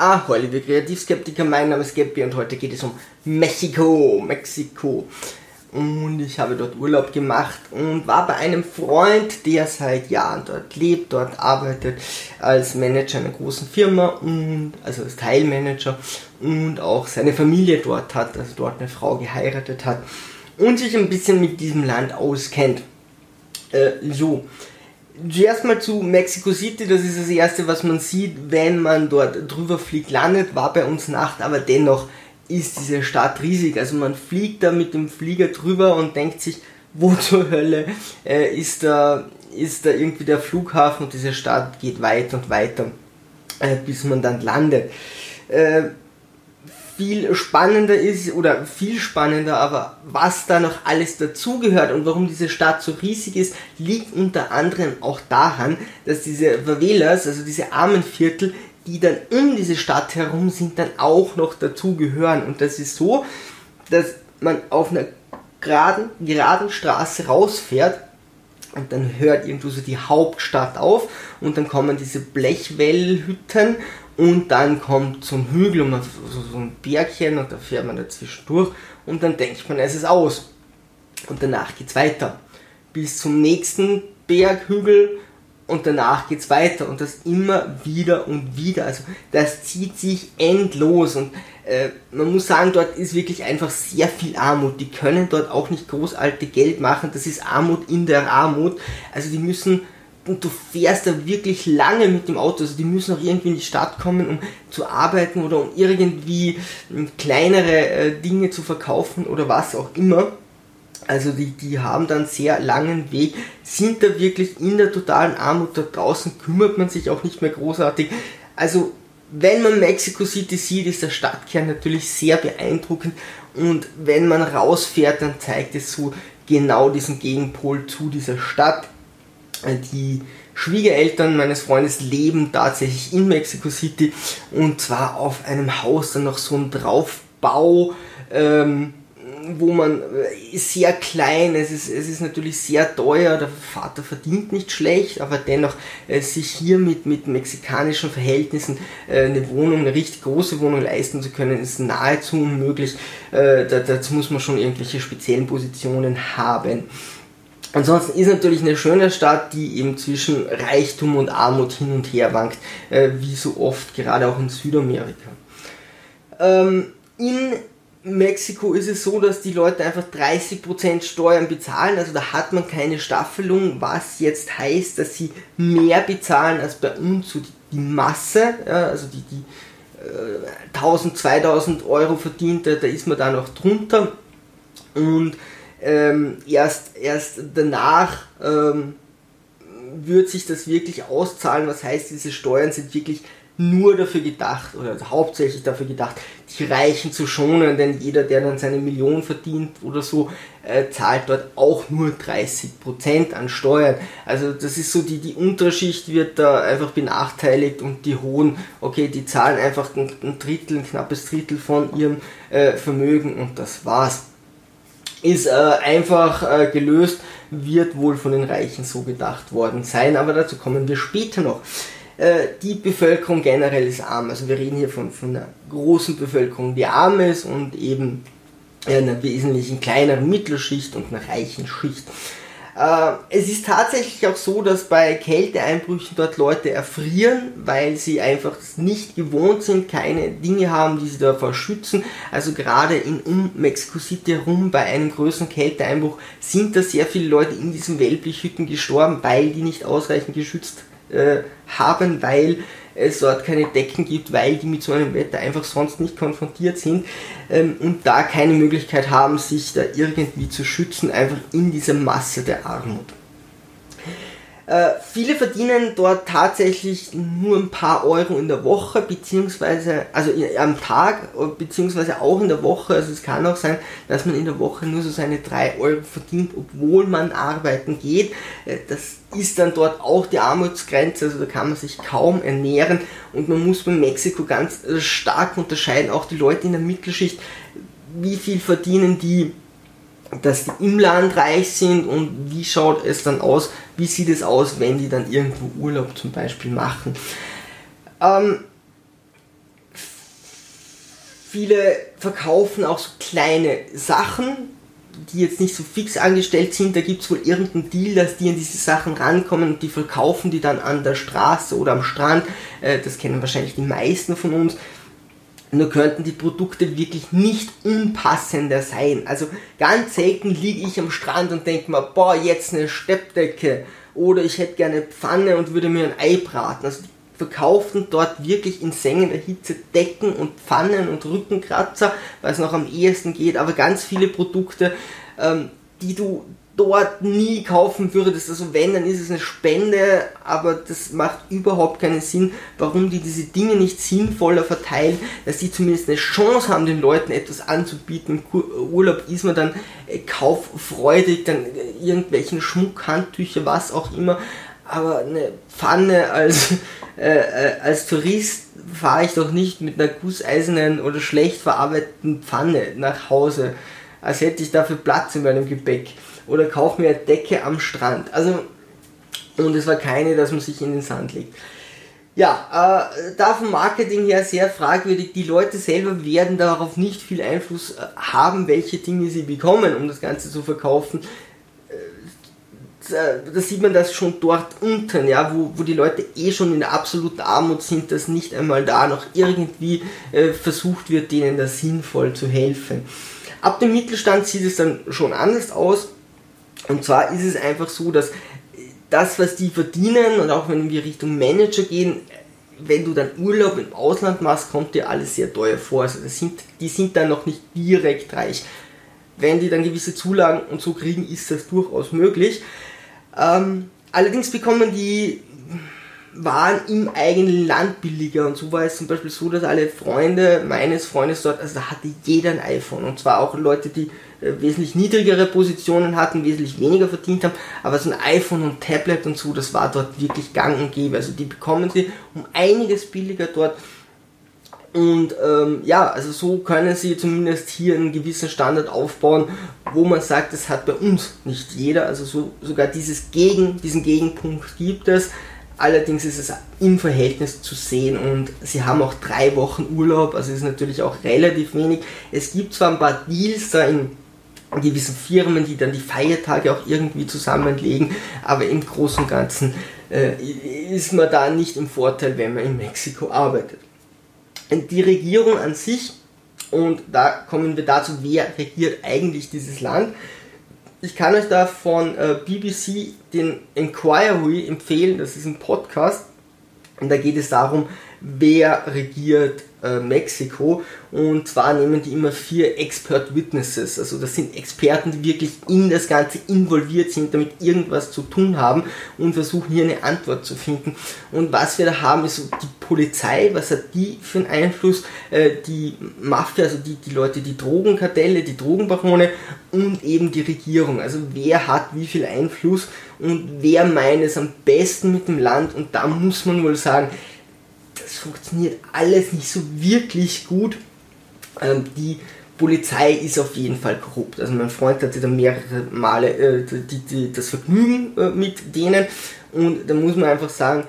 Ahoi, liebe Kreativskeptiker, mein Name ist Gabby und heute geht es um Mexiko, Mexiko. Und ich habe dort Urlaub gemacht und war bei einem Freund, der seit Jahren dort lebt, dort arbeitet als Manager einer großen Firma und also als Teilmanager und auch seine Familie dort hat, also dort eine Frau geheiratet hat und sich ein bisschen mit diesem Land auskennt. Äh, so. Zuerst mal zu Mexico City, das ist das erste, was man sieht, wenn man dort drüber fliegt, landet, war bei uns Nacht, aber dennoch ist diese Stadt riesig. Also man fliegt da mit dem Flieger drüber und denkt sich, wo zur Hölle äh, ist, da, ist da irgendwie der Flughafen und diese Stadt geht weiter und weiter, äh, bis man dann landet. Äh, viel spannender ist oder viel spannender, aber was da noch alles dazugehört und warum diese Stadt so riesig ist, liegt unter anderem auch daran, dass diese Favelas, also diese armen Viertel, die dann um diese Stadt herum sind, dann auch noch dazugehören. Und das ist so, dass man auf einer geraden, geraden Straße rausfährt und dann hört irgendwo so die Hauptstadt auf und dann kommen diese Blechwellhütten und dann kommt so ein Hügel und so, so ein Bergchen und da fährt man dazwischen durch und dann denkt man, es ist aus. Und danach geht es weiter. Bis zum nächsten Berghügel und danach geht es weiter und das immer wieder und wieder. Also das zieht sich endlos und äh, man muss sagen, dort ist wirklich einfach sehr viel Armut. Die können dort auch nicht großartig Geld machen. Das ist Armut in der Armut. Also die müssen und du fährst da wirklich lange mit dem Auto. Also die müssen auch irgendwie in die Stadt kommen, um zu arbeiten oder um irgendwie hm, kleinere äh, Dinge zu verkaufen oder was auch immer. Also die, die haben dann sehr langen Weg, sind da wirklich in der totalen Armut da draußen, kümmert man sich auch nicht mehr großartig. Also wenn man Mexico City sieht, ist der Stadtkern natürlich sehr beeindruckend und wenn man rausfährt, dann zeigt es so genau diesen Gegenpol zu dieser Stadt die Schwiegereltern meines Freundes leben tatsächlich in Mexico City und zwar auf einem Haus, dann noch so ein Draufbau, ähm, wo man äh, sehr klein, es ist, es ist natürlich sehr teuer, der Vater verdient nicht schlecht, aber dennoch äh, sich hier mit, mit mexikanischen Verhältnissen äh, eine Wohnung, eine richtig große Wohnung leisten zu können, ist nahezu unmöglich. Äh, dazu muss man schon irgendwelche speziellen Positionen haben. Ansonsten ist natürlich eine schöne Stadt, die eben zwischen Reichtum und Armut hin und her wankt, äh, wie so oft, gerade auch in Südamerika. Ähm, in Mexiko ist es so, dass die Leute einfach 30% Steuern bezahlen, also da hat man keine Staffelung, was jetzt heißt, dass sie mehr bezahlen als bei uns, so die, die Masse, ja, also die, die äh, 1000, 2000 Euro verdient, da, ist man da noch drunter und ähm, erst, erst danach ähm, wird sich das wirklich auszahlen. Was heißt, diese Steuern sind wirklich nur dafür gedacht oder hauptsächlich dafür gedacht, die Reichen zu schonen, denn jeder, der dann seine Million verdient oder so, äh, zahlt dort auch nur 30% an Steuern. Also das ist so, die, die Unterschicht wird da einfach benachteiligt und die Hohen, okay, die zahlen einfach ein, ein Drittel, ein knappes Drittel von ihrem äh, Vermögen und das war's ist äh, einfach äh, gelöst, wird wohl von den Reichen so gedacht worden sein, aber dazu kommen wir später noch. Äh, die Bevölkerung generell ist arm, also wir reden hier von, von einer großen Bevölkerung, die arm ist und eben einer wesentlich kleineren Mittelschicht und einer reichen Schicht. Äh, es ist tatsächlich auch so, dass bei Kälteeinbrüchen dort Leute erfrieren, weil sie einfach nicht gewohnt sind, keine Dinge haben, die sie davor schützen. Also gerade in um Mexico City herum bei einem größeren Kälteeinbruch sind da sehr viele Leute in diesen Wellblichhütten gestorben, weil die nicht ausreichend geschützt äh, haben, weil es dort keine Decken gibt, weil die mit so einem Wetter einfach sonst nicht konfrontiert sind ähm, und da keine Möglichkeit haben, sich da irgendwie zu schützen, einfach in dieser Masse der Armut. Äh, viele verdienen dort tatsächlich nur ein paar Euro in der Woche, beziehungsweise, also am Tag, beziehungsweise auch in der Woche. Also es kann auch sein, dass man in der Woche nur so seine 3 Euro verdient, obwohl man arbeiten geht. Äh, das ist dann dort auch die Armutsgrenze, also da kann man sich kaum ernähren und man muss bei Mexiko ganz äh, stark unterscheiden, auch die Leute in der Mittelschicht, wie viel verdienen die dass die im Land reich sind und wie schaut es dann aus, wie sieht es aus, wenn die dann irgendwo Urlaub zum Beispiel machen. Ähm, viele verkaufen auch so kleine Sachen, die jetzt nicht so fix angestellt sind. Da gibt es wohl irgendeinen Deal, dass die an diese Sachen rankommen und die verkaufen die dann an der Straße oder am Strand. Äh, das kennen wahrscheinlich die meisten von uns. Nur könnten die Produkte wirklich nicht unpassender sein. Also ganz selten liege ich am Strand und denke mir, boah, jetzt eine Steppdecke. Oder ich hätte gerne Pfanne und würde mir ein Ei braten. Also die verkauften dort wirklich in sengender Hitze Decken und Pfannen und Rückenkratzer, weil es noch am ehesten geht, aber ganz viele Produkte, ähm, die du dort nie kaufen würdest. Also wenn, dann ist es eine Spende, aber das macht überhaupt keinen Sinn, warum die diese Dinge nicht sinnvoller verteilen, dass die zumindest eine Chance haben, den Leuten etwas anzubieten. Im Urlaub ist man dann äh, kauffreudig, dann äh, irgendwelchen Schmuck, Handtücher, was auch immer, aber eine Pfanne als, äh, äh, als Tourist fahre ich doch nicht mit einer gusseisernen oder schlecht verarbeiteten Pfanne nach Hause, als hätte ich dafür Platz in meinem Gepäck oder kauf mir eine Decke am Strand. Also, und es war keine, dass man sich in den Sand legt. Ja, äh, da vom Marketing her sehr fragwürdig. Die Leute selber werden darauf nicht viel Einfluss äh, haben, welche Dinge sie bekommen, um das Ganze zu verkaufen. Äh, da sieht man das schon dort unten, ja, wo, wo die Leute eh schon in der absoluten Armut sind, dass nicht einmal da noch irgendwie äh, versucht wird, denen da sinnvoll zu helfen. Ab dem Mittelstand sieht es dann schon anders aus. Und zwar ist es einfach so, dass das, was die verdienen und auch wenn wir Richtung Manager gehen, wenn du dann Urlaub im Ausland machst, kommt dir alles sehr teuer vor. Also das sind, die sind dann noch nicht direkt reich. Wenn die dann gewisse Zulagen und so kriegen, ist das durchaus möglich. Ähm, allerdings bekommen die waren im eigenen Land billiger und so war es zum Beispiel so, dass alle Freunde meines Freundes dort, also da hatte jeder ein iPhone und zwar auch Leute, die wesentlich niedrigere Positionen hatten, wesentlich weniger verdient haben, aber so ein iPhone und Tablet und so, das war dort wirklich gang und gäbe, also die bekommen sie um einiges billiger dort und ähm, ja, also so können sie zumindest hier einen gewissen Standard aufbauen, wo man sagt, das hat bei uns nicht jeder. Also so, sogar dieses Gegen, diesen Gegenpunkt gibt es. Allerdings ist es im Verhältnis zu sehen und sie haben auch drei Wochen Urlaub, also ist natürlich auch relativ wenig. Es gibt zwar ein paar Deals da in gewissen Firmen, die dann die Feiertage auch irgendwie zusammenlegen, aber im Großen und Ganzen äh, ist man da nicht im Vorteil, wenn man in Mexiko arbeitet. Die Regierung an sich, und da kommen wir dazu, wer regiert eigentlich dieses Land, ich kann euch da von äh, BBC den Inquiry empfehlen, das ist ein Podcast. Und da geht es darum, wer regiert äh, Mexiko. Und zwar nehmen die immer vier Expert Witnesses. Also das sind Experten, die wirklich in das Ganze involviert sind, damit irgendwas zu tun haben und versuchen hier eine Antwort zu finden. Und was wir da haben, ist so die Polizei, was hat die für einen Einfluss, äh, die Mafia, also die, die Leute, die Drogenkartelle, die Drogenbarone und eben die Regierung. Also wer hat wie viel Einfluss und wer meint es am besten mit dem Land und da muss man wohl sagen, das funktioniert alles nicht so wirklich gut. Ähm, die Polizei ist auf jeden Fall korrupt. Also mein Freund hatte da mehrere Male äh, die, die, das Vergnügen äh, mit denen und da muss man einfach sagen,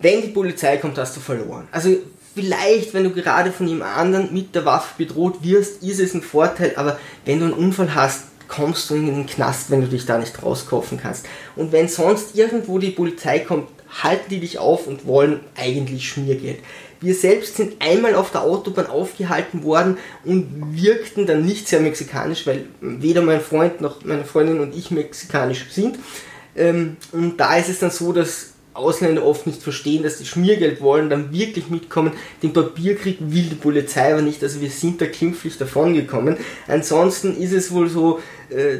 wenn die Polizei kommt, hast du verloren. Also vielleicht, wenn du gerade von jemand anderen mit der Waffe bedroht wirst, ist es ein Vorteil, aber wenn du einen Unfall hast, kommst du in den Knast, wenn du dich da nicht rauskaufen kannst. Und wenn sonst irgendwo die Polizei kommt, halten die dich auf und wollen eigentlich Schmiergeld. Wir selbst sind einmal auf der Autobahn aufgehalten worden und wirkten dann nicht sehr mexikanisch, weil weder mein Freund noch meine Freundin und ich mexikanisch sind. Ähm, und da ist es dann so, dass Ausländer oft nicht verstehen, dass die Schmiergeld wollen, dann wirklich mitkommen. Den Papierkrieg will die Polizei aber nicht, also wir sind da klimpflich davon gekommen. Ansonsten ist es wohl so, äh,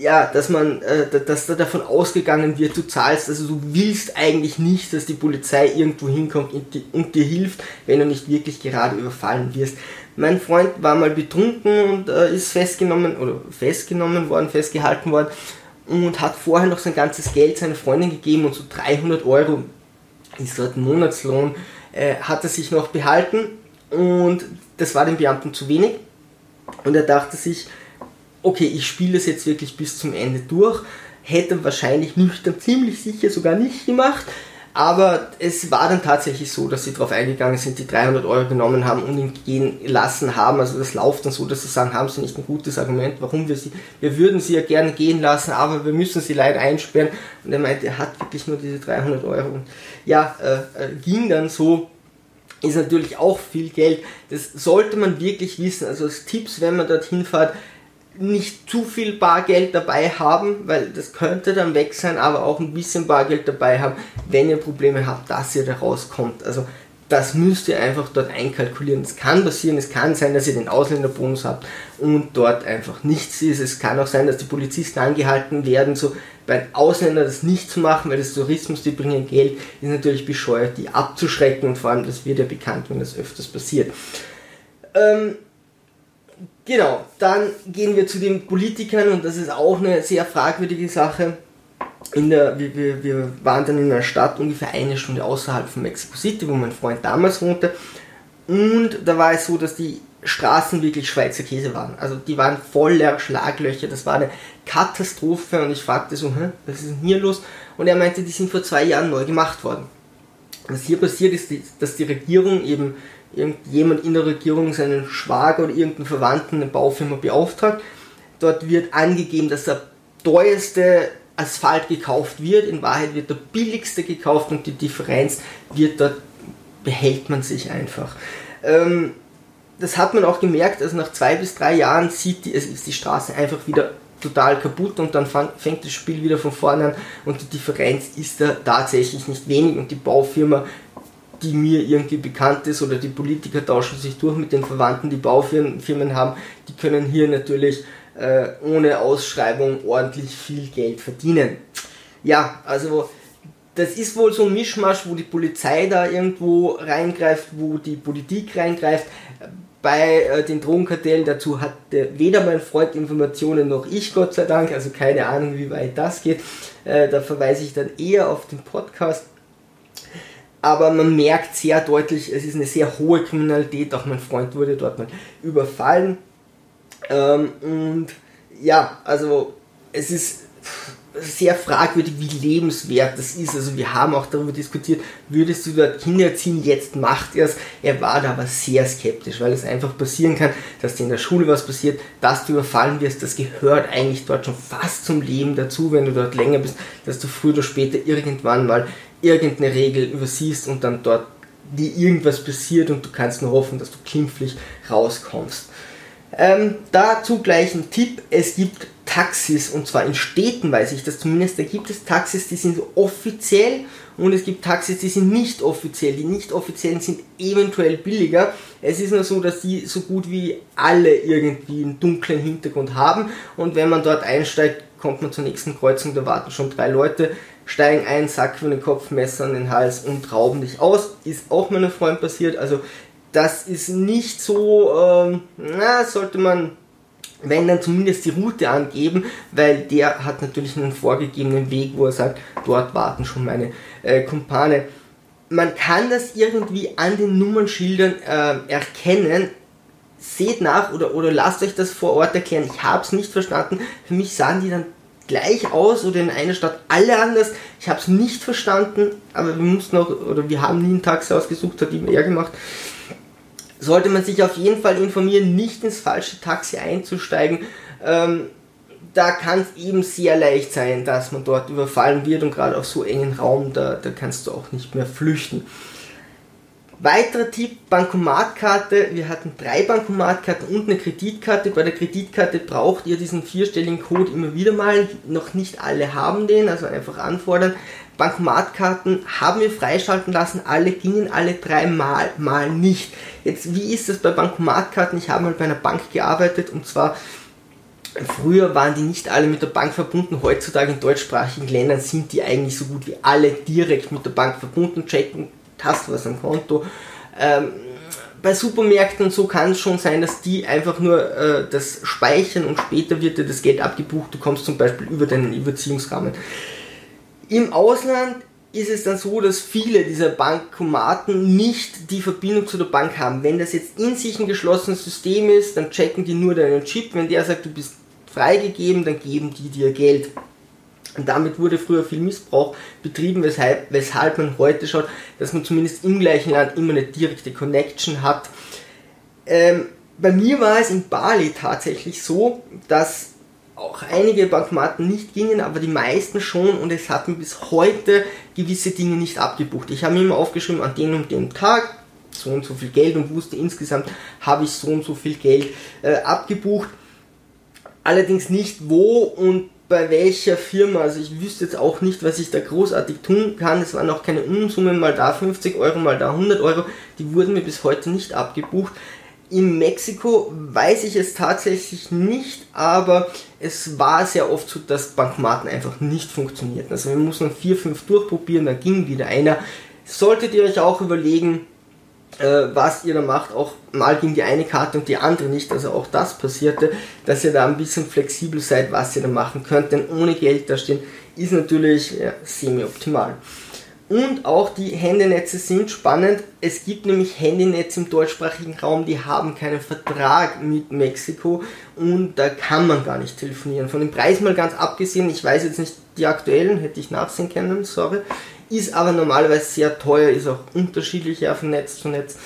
ja, dass man, äh, dass da davon ausgegangen wird, du zahlst, also du willst eigentlich nicht, dass die Polizei irgendwo hinkommt und, die, und dir hilft, wenn du nicht wirklich gerade überfallen wirst. Mein Freund war mal betrunken und äh, ist festgenommen oder festgenommen worden, festgehalten worden und hat vorher noch sein ganzes Geld seiner Freundin gegeben und so 300 Euro ist dort ein Monatslohn, äh, hat er sich noch behalten und das war dem Beamten zu wenig und er dachte sich, okay, ich spiele es jetzt wirklich bis zum Ende durch. Hätte wahrscheinlich nüchtern ziemlich sicher sogar nicht gemacht. Aber es war dann tatsächlich so, dass sie darauf eingegangen sind, die 300 Euro genommen haben und ihn gehen lassen haben. Also das läuft dann so, dass sie sagen, haben sie nicht ein gutes Argument, warum wir sie, wir würden sie ja gerne gehen lassen, aber wir müssen sie leider einsperren. Und er meinte, er hat wirklich nur diese 300 Euro. Und ja, äh, äh, ging dann so, ist natürlich auch viel Geld. Das sollte man wirklich wissen. Also als Tipps, wenn man dorthin fährt, nicht zu viel Bargeld dabei haben, weil das könnte dann weg sein, aber auch ein bisschen Bargeld dabei haben, wenn ihr Probleme habt, dass ihr da rauskommt. Also das müsst ihr einfach dort einkalkulieren. Es kann passieren, es kann sein, dass ihr den Ausländerbonus habt und dort einfach nichts ist. Es kann auch sein, dass die Polizisten angehalten werden, so bei Ausländern das nicht zu machen, weil das Tourismus, die bringen Geld, ist natürlich bescheuert, die abzuschrecken und vor allem, das wird ja bekannt, wenn das öfters passiert. Ähm, Genau, dann gehen wir zu den Politikern und das ist auch eine sehr fragwürdige Sache. In der, wir, wir, wir waren dann in einer Stadt ungefähr eine Stunde außerhalb von Mexico City, wo mein Freund damals wohnte. Und da war es so, dass die Straßen wirklich Schweizer Käse waren. Also die waren voller Schlaglöcher, das war eine Katastrophe und ich fragte so, Hä, was ist denn hier los? Und er meinte, die sind vor zwei Jahren neu gemacht worden. Was hier passiert ist, dass die Regierung eben irgendjemand in der Regierung seinen Schwager oder irgendeinen Verwandten eine Baufirma beauftragt. Dort wird angegeben, dass der teuerste Asphalt gekauft wird. In Wahrheit wird der billigste gekauft und die Differenz wird dort, behält man sich einfach. Ähm, das hat man auch gemerkt, also nach zwei bis drei Jahren sieht die, ist die Straße einfach wieder total kaputt und dann fängt das Spiel wieder von vorne an und die Differenz ist da tatsächlich nicht wenig und die Baufirma die mir irgendwie bekannt ist oder die Politiker tauschen sich durch mit den Verwandten, die Baufirmen haben, die können hier natürlich äh, ohne Ausschreibung ordentlich viel Geld verdienen. Ja, also das ist wohl so ein Mischmasch, wo die Polizei da irgendwo reingreift, wo die Politik reingreift. Bei äh, den Drogenkartellen dazu hat weder mein Freund Informationen noch ich, Gott sei Dank, also keine Ahnung, wie weit das geht. Äh, da verweise ich dann eher auf den Podcast aber man merkt sehr deutlich, es ist eine sehr hohe Kriminalität. Auch mein Freund wurde dort mal überfallen. Ähm, und ja, also es ist sehr fragwürdig, wie lebenswert das ist. Also wir haben auch darüber diskutiert, würdest du dort hinterziehen, jetzt macht er es. Er war da aber sehr skeptisch, weil es einfach passieren kann, dass dir in der Schule was passiert, dass du überfallen wirst. Das gehört eigentlich dort schon fast zum Leben dazu, wenn du dort länger bist, dass du früher oder später irgendwann mal irgendeine Regel übersiehst und dann dort dir irgendwas passiert und du kannst nur hoffen, dass du klimpflich rauskommst. Ähm, dazu gleich ein Tipp, es gibt Taxis und zwar in Städten weiß ich das zumindest, da gibt es Taxis, die sind offiziell und es gibt Taxis, die sind nicht offiziell. Die nicht offiziellen sind eventuell billiger. Es ist nur so, dass die so gut wie alle irgendwie einen dunklen Hintergrund haben und wenn man dort einsteigt, kommt man zur nächsten Kreuzung, da warten schon drei Leute, steigen ein, Sack für den Kopf, Messer an den Hals und rauben dich aus. Ist auch meinem Freund passiert. Also das ist nicht so, ähm, na, sollte man, wenn dann zumindest die Route angeben, weil der hat natürlich einen vorgegebenen Weg, wo er sagt, dort warten schon meine äh, Kumpane. Man kann das irgendwie an den Nummernschildern äh, erkennen, seht nach oder, oder lasst euch das vor Ort erklären. Ich habe es nicht verstanden. Für mich sahen die dann gleich aus oder in einer Stadt alle anders. Ich habe es nicht verstanden, aber wir mussten auch, oder wir haben nie ein Taxi ausgesucht, hat immer er gemacht. Sollte man sich auf jeden Fall informieren, nicht ins falsche Taxi einzusteigen. Ähm, da kann es eben sehr leicht sein, dass man dort überfallen wird und gerade auf so engen Raum, da, da kannst du auch nicht mehr flüchten. Weiterer Tipp, Bankomatkarte. Wir hatten drei Bankomatkarten und eine Kreditkarte. Bei der Kreditkarte braucht ihr diesen vierstelligen Code immer wieder mal. Noch nicht alle haben den, also einfach anfordern. Bankomatkarten haben wir freischalten lassen, alle gingen alle dreimal, mal nicht. Jetzt, wie ist das bei Bankomatkarten? Ich habe mal bei einer Bank gearbeitet und zwar Früher waren die nicht alle mit der Bank verbunden, heutzutage in deutschsprachigen Ländern sind die eigentlich so gut wie alle direkt mit der Bank verbunden, checken hast was am Konto. Ähm, bei Supermärkten und so kann es schon sein, dass die einfach nur äh, das speichern und später wird dir das Geld abgebucht. Du kommst zum Beispiel über deinen Überziehungsrahmen. Im Ausland ist es dann so, dass viele dieser Bankomaten nicht die Verbindung zu der Bank haben. Wenn das jetzt in sich ein geschlossenes System ist, dann checken die nur deinen Chip. Wenn der sagt, du bist freigegeben, dann geben die dir Geld. Damit wurde früher viel Missbrauch betrieben, weshalb, weshalb man heute schaut, dass man zumindest im gleichen Land immer eine direkte Connection hat. Ähm, bei mir war es in Bali tatsächlich so, dass auch einige Bankomaten nicht gingen, aber die meisten schon und es hat mir bis heute gewisse Dinge nicht abgebucht. Ich habe mir immer aufgeschrieben, an dem und dem Tag so und so viel Geld und wusste insgesamt habe ich so und so viel Geld äh, abgebucht. Allerdings nicht wo und bei welcher Firma. Also ich wüsste jetzt auch nicht, was ich da großartig tun kann. Es waren auch keine Unsummen, mal da 50 Euro, mal da 100 Euro. Die wurden mir bis heute nicht abgebucht. In Mexiko weiß ich es tatsächlich nicht, aber es war sehr oft so, dass Bankomaten einfach nicht funktionierten. Also wir mussten vier, fünf durchprobieren, dann ging wieder einer. Solltet ihr euch auch überlegen, äh, was ihr da macht, auch mal ging die eine Karte und die andere nicht, also auch das passierte, dass ihr da ein bisschen flexibel seid, was ihr da machen könnt, denn ohne Geld da stehen ist natürlich ja, semi-optimal. Und auch die Handynetze sind spannend. Es gibt nämlich Handynetze im deutschsprachigen Raum, die haben keinen Vertrag mit Mexiko und da kann man gar nicht telefonieren. Von dem Preis mal ganz abgesehen, ich weiß jetzt nicht die aktuellen, hätte ich nachsehen können, sorry. Ist aber normalerweise sehr teuer, ist auch unterschiedlich ja, von Netz zu Netz.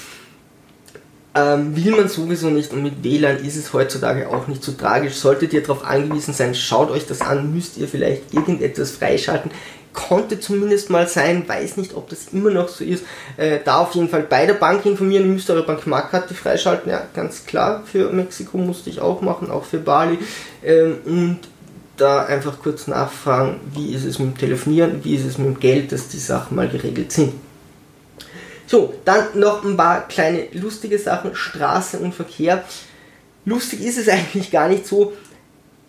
Ähm, will man sowieso nicht und mit WLAN ist es heutzutage auch nicht so tragisch. Solltet ihr darauf angewiesen sein, schaut euch das an, müsst ihr vielleicht irgendetwas freischalten konnte zumindest mal sein, weiß nicht, ob das immer noch so ist. Äh, da auf jeden Fall bei der Bank informieren, ihr müsst eure Bankmarkkarte freischalten, ja, ganz klar, für Mexiko musste ich auch machen, auch für Bali. Ähm, und da einfach kurz nachfragen, wie ist es mit dem Telefonieren, wie ist es mit dem Geld, dass die Sachen mal geregelt sind. So, dann noch ein paar kleine lustige Sachen, Straße und Verkehr. Lustig ist es eigentlich gar nicht so,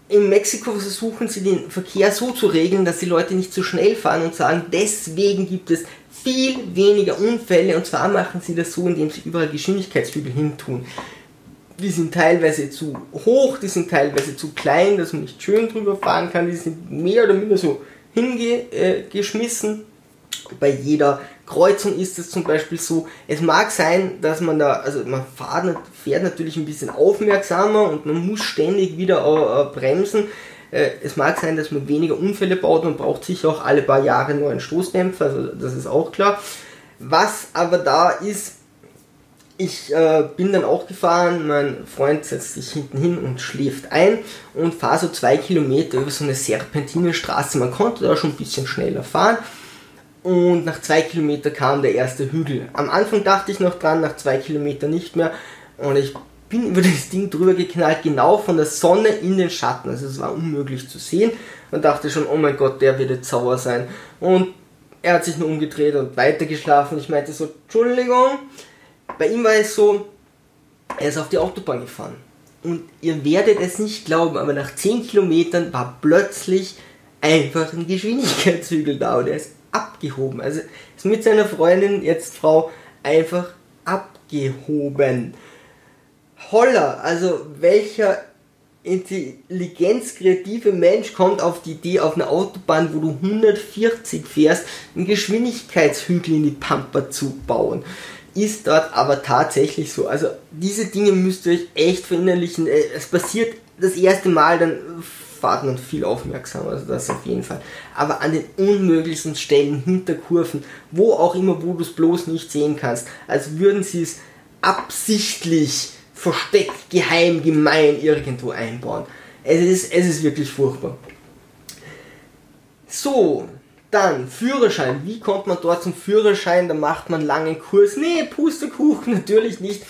in Mexiko versuchen sie den Verkehr so zu regeln, dass die Leute nicht zu schnell fahren und sagen, deswegen gibt es viel weniger Unfälle und zwar machen sie das so, indem sie überall Geschwindigkeitshügel hintun. Die sind teilweise zu hoch, die sind teilweise zu klein, dass man nicht schön drüber fahren kann, die sind mehr oder minder so hingeschmissen. Bei jeder Kreuzung ist es zum Beispiel so, es mag sein, dass man da, also man fährt, fährt natürlich ein bisschen aufmerksamer und man muss ständig wieder äh, bremsen. Äh, es mag sein, dass man weniger Unfälle baut, man braucht sicher auch alle paar Jahre neuen Stoßdämpfer, also das ist auch klar. Was aber da ist, ich äh, bin dann auch gefahren, mein Freund setzt sich hinten hin und schläft ein und fahre so zwei Kilometer über so eine Serpentinenstraße. Man konnte da schon ein bisschen schneller fahren und nach zwei Kilometer kam der erste Hügel. Am Anfang dachte ich noch dran, nach zwei Kilometern nicht mehr. Und ich bin über das Ding drüber geknallt, genau von der Sonne in den Schatten. Also es war unmöglich zu sehen. Und dachte schon, oh mein Gott, der wird jetzt sauer sein. Und er hat sich nur umgedreht und weitergeschlafen. Ich meinte so, Entschuldigung. Bei ihm war es so, er ist auf die Autobahn gefahren. Und ihr werdet es nicht glauben, aber nach 10 Kilometern war plötzlich einfach ein Geschwindigkeitshügel da und er ist abgehoben. Also ist mit seiner Freundin, jetzt Frau, einfach abgehoben. Holla, also welcher intelligenzkreative Mensch kommt auf die Idee, auf einer Autobahn, wo du 140 fährst, einen Geschwindigkeitshügel in die Pampa zu bauen. Ist dort aber tatsächlich so. Also diese Dinge müsst ihr euch echt verinnerlichen. Äh, es passiert das erste Mal, dann fahrt man viel aufmerksamer, also das auf jeden Fall. Aber an den unmöglichsten Stellen, hinter Kurven, wo auch immer, wo du es bloß nicht sehen kannst, als würden sie es absichtlich versteckt, geheim, gemein irgendwo einbauen. Es ist, es ist wirklich furchtbar. So, dann Führerschein. Wie kommt man dort zum Führerschein? Da macht man einen langen Kurs. Nee, Pustekuchen, natürlich nicht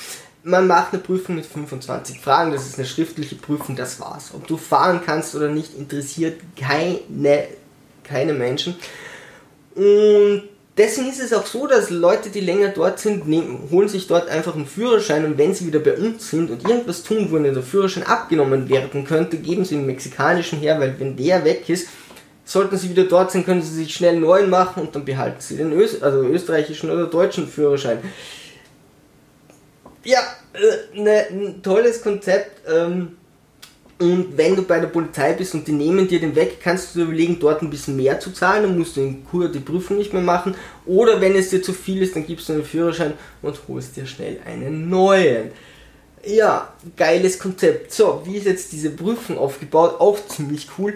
man macht eine Prüfung mit 25 Fragen, das ist eine schriftliche Prüfung, das war's. Ob du fahren kannst oder nicht, interessiert keine, keine Menschen. Und deswegen ist es auch so, dass Leute, die länger dort sind, nehmen, holen sich dort einfach einen Führerschein und wenn sie wieder bei uns sind und irgendwas tun, wo der Führerschein abgenommen werden könnte, geben sie den mexikanischen her, weil wenn der weg ist, sollten sie wieder dort sein, können sie sich schnell einen neuen machen und dann behalten sie den Öst also österreichischen oder deutschen Führerschein ja, äh, ne, ein tolles Konzept. Ähm, und wenn du bei der Polizei bist und die nehmen dir den weg, kannst du dir überlegen, dort ein bisschen mehr zu zahlen, dann musst du in Kur die Prüfung nicht mehr machen. Oder wenn es dir zu viel ist, dann gibst du einen Führerschein und holst dir schnell einen neuen. Ja, geiles Konzept. So, wie ist jetzt diese Prüfung aufgebaut? Auch ziemlich cool.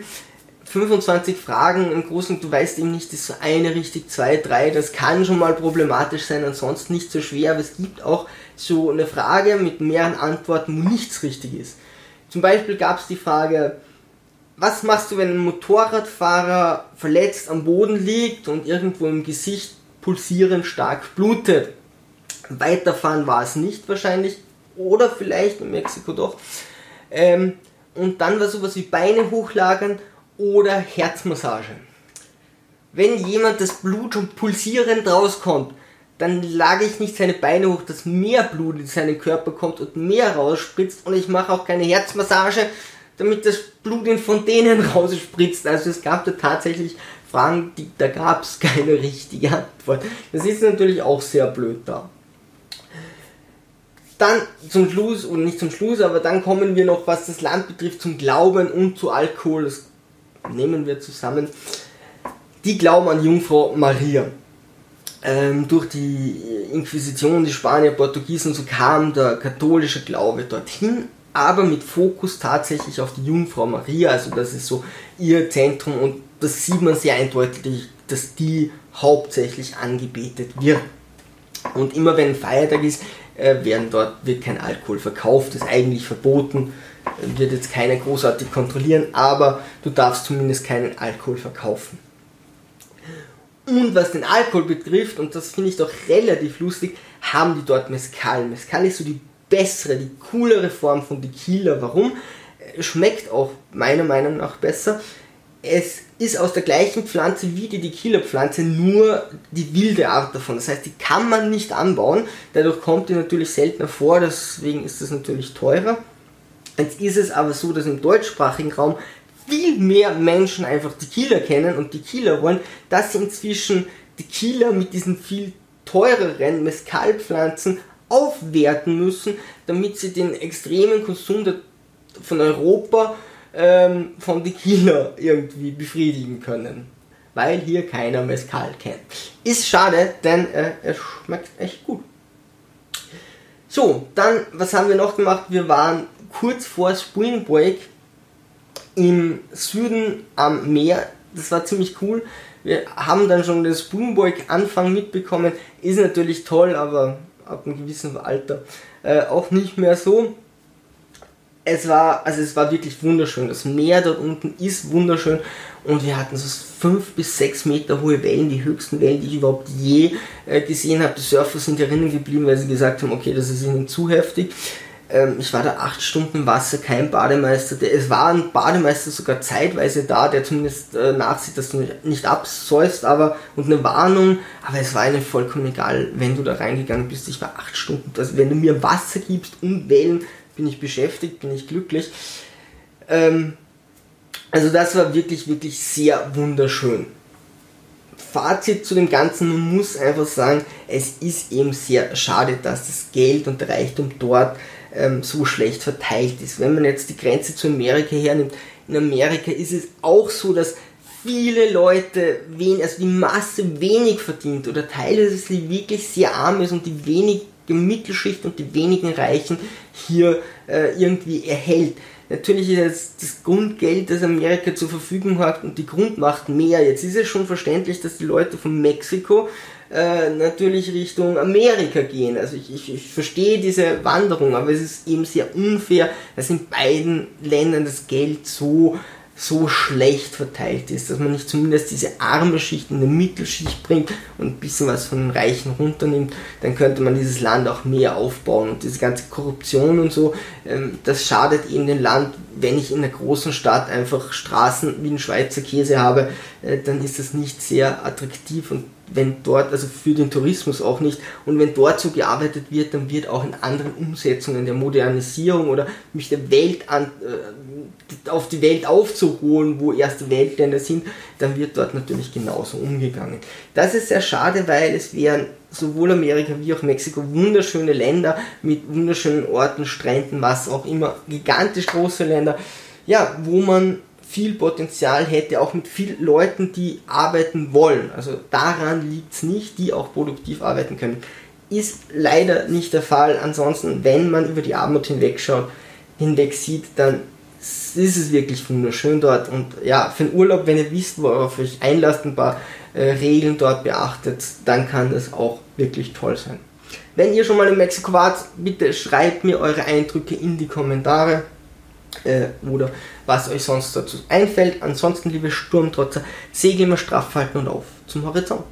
25 Fragen im Großen, du weißt eben nicht, ist so eine richtig, zwei, drei, das kann schon mal problematisch sein, ansonsten nicht so schwer, aber es gibt auch so eine Frage mit mehreren Antworten, wo nichts richtig ist. Zum Beispiel gab es die Frage, was machst du, wenn ein Motorradfahrer verletzt am Boden liegt und irgendwo im Gesicht pulsierend stark blutet? Weiterfahren war es nicht wahrscheinlich, oder vielleicht in Mexiko doch. Ähm, und dann war sowas wie Beine hochlagern oder Herzmassage. Wenn jemand das Blut schon pulsierend rauskommt, dann lage ich nicht seine Beine hoch, dass mehr Blut in seinen Körper kommt und mehr rausspritzt und ich mache auch keine Herzmassage, damit das Blut in Fontänen rausspritzt. Also es gab da tatsächlich Fragen, die, da gab es keine richtige Antwort. Das ist natürlich auch sehr blöd da. Dann zum Schluss, und nicht zum Schluss, aber dann kommen wir noch, was das Land betrifft, zum Glauben und zu Alkohol. Das nehmen wir zusammen. Die glauben an Jungfrau Maria ähm, durch die Inquisition, die Spanier, Portugiesen, so kam der katholische Glaube dorthin, aber mit Fokus tatsächlich auf die Jungfrau Maria, also das ist so ihr Zentrum und das sieht man sehr eindeutig, dass die hauptsächlich angebetet wird. Und immer wenn ein Feiertag ist, äh, werden dort, wird kein Alkohol verkauft, ist eigentlich verboten, wird jetzt keiner großartig kontrollieren, aber du darfst zumindest keinen Alkohol verkaufen. Und was den Alkohol betrifft, und das finde ich doch relativ lustig, haben die dort Mezcal. Mezcal ist so die bessere, die coolere Form von Tequila. Warum? Schmeckt auch meiner Meinung nach besser. Es ist aus der gleichen Pflanze wie die Tequila-Pflanze, nur die wilde Art davon. Das heißt, die kann man nicht anbauen. Dadurch kommt die natürlich seltener vor, deswegen ist das natürlich teurer. Jetzt ist es aber so, dass im deutschsprachigen Raum viel mehr Menschen einfach Tequila kennen und Tequila wollen, dass sie inzwischen Tequila mit diesen viel teureren Mescalpflanzen aufwerten müssen, damit sie den extremen Konsum von Europa ähm, von Tequila irgendwie befriedigen können. Weil hier keiner Mescal kennt. Ist schade, denn äh, er schmeckt echt gut. So, dann, was haben wir noch gemacht? Wir waren kurz vor Spring Break im Süden am Meer. Das war ziemlich cool. Wir haben dann schon das Boomboy-Anfang mitbekommen. Ist natürlich toll, aber ab einem gewissen Alter äh, auch nicht mehr so. Es war, also es war wirklich wunderschön. Das Meer dort unten ist wunderschön und wir hatten so 5 bis 6 Meter hohe Wellen, die höchsten Wellen, die ich überhaupt je äh, gesehen habe. Die Surfer sind erinnern geblieben, weil sie gesagt haben, okay, das ist ihnen zu heftig. Ähm, ich war da acht Stunden im Wasser, kein Bademeister. Der, es war ein Bademeister sogar zeitweise da, der zumindest äh, nachsieht, dass du nicht absäufst, aber und eine Warnung. Aber es war ihnen vollkommen egal, wenn du da reingegangen bist. Ich war acht Stunden. Also wenn du mir Wasser gibst und Wellen, bin ich beschäftigt, bin ich glücklich. Ähm, also das war wirklich, wirklich sehr wunderschön. Fazit zu dem Ganzen, man muss einfach sagen, es ist eben sehr schade, dass das Geld und der Reichtum dort ähm, so schlecht verteilt ist. Wenn man jetzt die Grenze zu Amerika hernimmt, in Amerika ist es auch so, dass viele Leute, wen, also die Masse wenig verdient oder teilweise wirklich sehr arm ist und die wenige Mittelschicht und die wenigen Reichen hier äh, irgendwie erhält. Natürlich ist jetzt das Grundgeld, das Amerika zur Verfügung hat und die Grundmacht mehr. Jetzt ist es schon verständlich, dass die Leute von Mexiko äh, natürlich Richtung Amerika gehen. Also ich, ich, ich verstehe diese Wanderung, aber es ist eben sehr unfair, dass in beiden Ländern das Geld so so schlecht verteilt ist, dass man nicht zumindest diese arme Schicht in die Mittelschicht bringt und ein bisschen was von den Reichen runternimmt, dann könnte man dieses Land auch mehr aufbauen. Und diese ganze Korruption und so, ähm, das schadet eben dem Land. Wenn ich in einer großen Stadt einfach Straßen wie ein Schweizer Käse habe, äh, dann ist das nicht sehr attraktiv und wenn dort, also für den Tourismus auch nicht, und wenn dort so gearbeitet wird, dann wird auch in anderen Umsetzungen der Modernisierung oder mich der Welt an, äh, auf die Welt aufzuholen, wo erste Weltländer sind, dann wird dort natürlich genauso umgegangen. Das ist sehr schade, weil es wären sowohl Amerika wie auch Mexiko wunderschöne Länder mit wunderschönen Orten, Stränden, was auch immer, gigantisch große Länder, ja, wo man viel Potenzial hätte, auch mit vielen Leuten, die arbeiten wollen. Also daran liegt es nicht, die auch produktiv arbeiten können. Ist leider nicht der Fall. Ansonsten, wenn man über die Armut hinwegschaut, hinweg sieht, dann ist es wirklich wunderschön dort. Und ja, für den Urlaub, wenn ihr wisst, worauf ihr euch einlasst, ein paar äh, Regeln dort beachtet, dann kann das auch wirklich toll sein. Wenn ihr schon mal in Mexiko wart, bitte schreibt mir eure Eindrücke in die Kommentare äh, oder was euch sonst dazu einfällt. Ansonsten, liebe Sturmtrotzer, segel immer straff halten und auf zum Horizont.